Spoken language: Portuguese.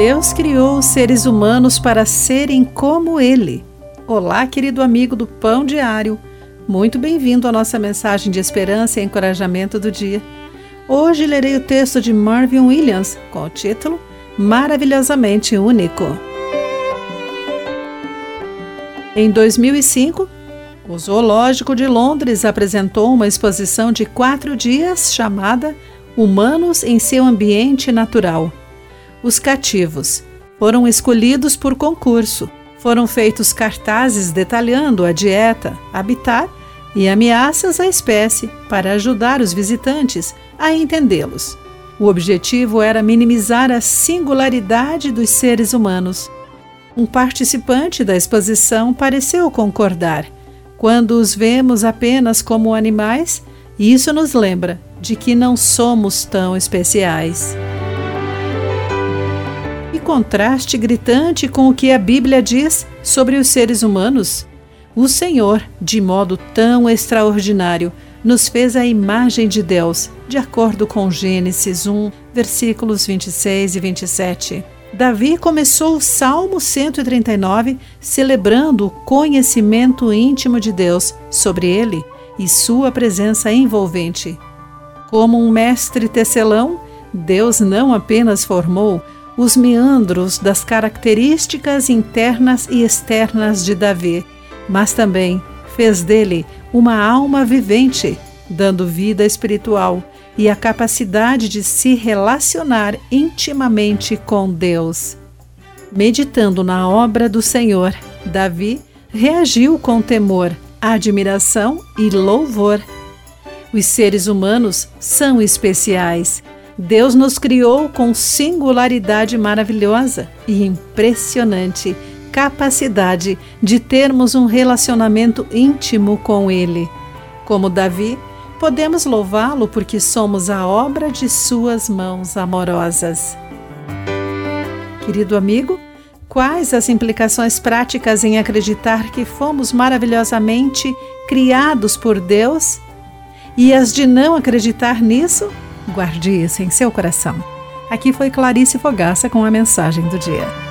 Deus criou os seres humanos para serem como Ele. Olá, querido amigo do Pão Diário. Muito bem-vindo à nossa mensagem de esperança e encorajamento do dia. Hoje lerei o texto de Marvin Williams com o título Maravilhosamente Único. Em 2005, o Zoológico de Londres apresentou uma exposição de quatro dias chamada Humanos em seu Ambiente Natural os cativos. Foram escolhidos por concurso. Foram feitos cartazes detalhando a dieta, habitat e ameaças à espécie para ajudar os visitantes a entendê-los. O objetivo era minimizar a singularidade dos seres humanos. Um participante da exposição pareceu concordar. Quando os vemos apenas como animais, isso nos lembra de que não somos tão especiais contraste gritante com o que a Bíblia diz sobre os seres humanos. O Senhor, de modo tão extraordinário, nos fez a imagem de Deus, de acordo com Gênesis 1, versículos 26 e 27. Davi começou o Salmo 139 celebrando o conhecimento íntimo de Deus sobre ele e sua presença envolvente. Como um mestre tecelão, Deus não apenas formou, os meandros das características internas e externas de Davi, mas também fez dele uma alma vivente, dando vida espiritual e a capacidade de se relacionar intimamente com Deus. Meditando na obra do Senhor, Davi reagiu com temor, admiração e louvor. Os seres humanos são especiais Deus nos criou com singularidade maravilhosa e impressionante capacidade de termos um relacionamento íntimo com Ele. Como Davi, podemos louvá-lo porque somos a obra de Suas mãos amorosas. Querido amigo, quais as implicações práticas em acreditar que fomos maravilhosamente criados por Deus e as de não acreditar nisso? Guarde isso em seu coração. Aqui foi Clarice Fogaça com a mensagem do dia.